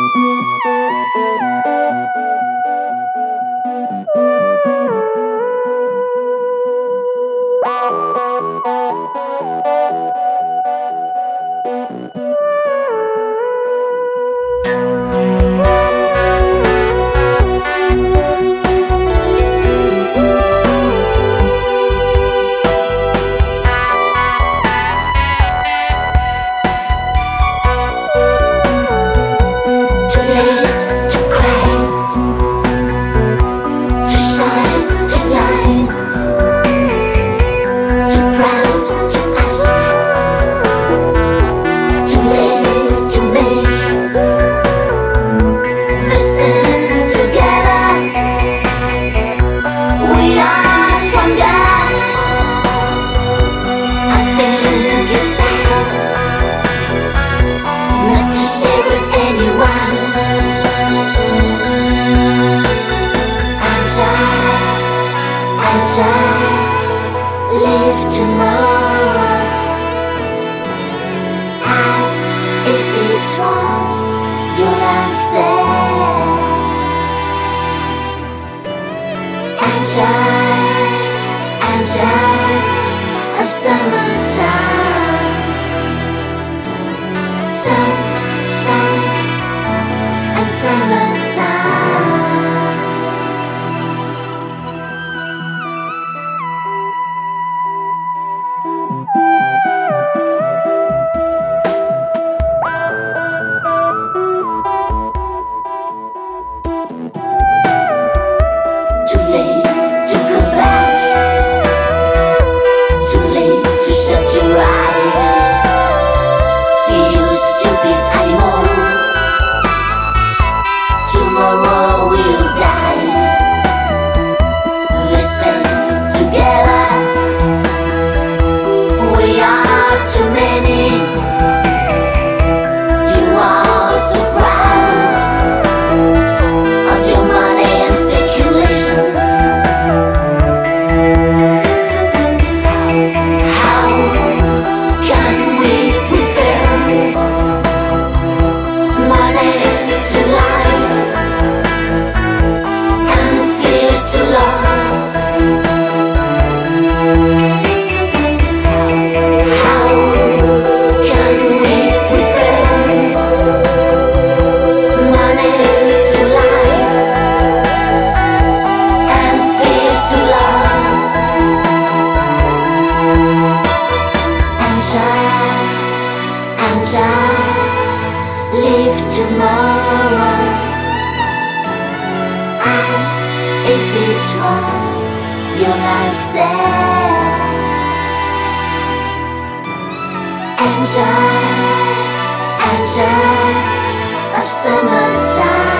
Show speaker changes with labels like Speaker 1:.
Speaker 1: Thank you. and I live tomorrow as if it was your last day. And and of summertime, sun, sun, and summertime. tomorrow we I leave tomorrow. As if it was your last day. And I, and I of summertime.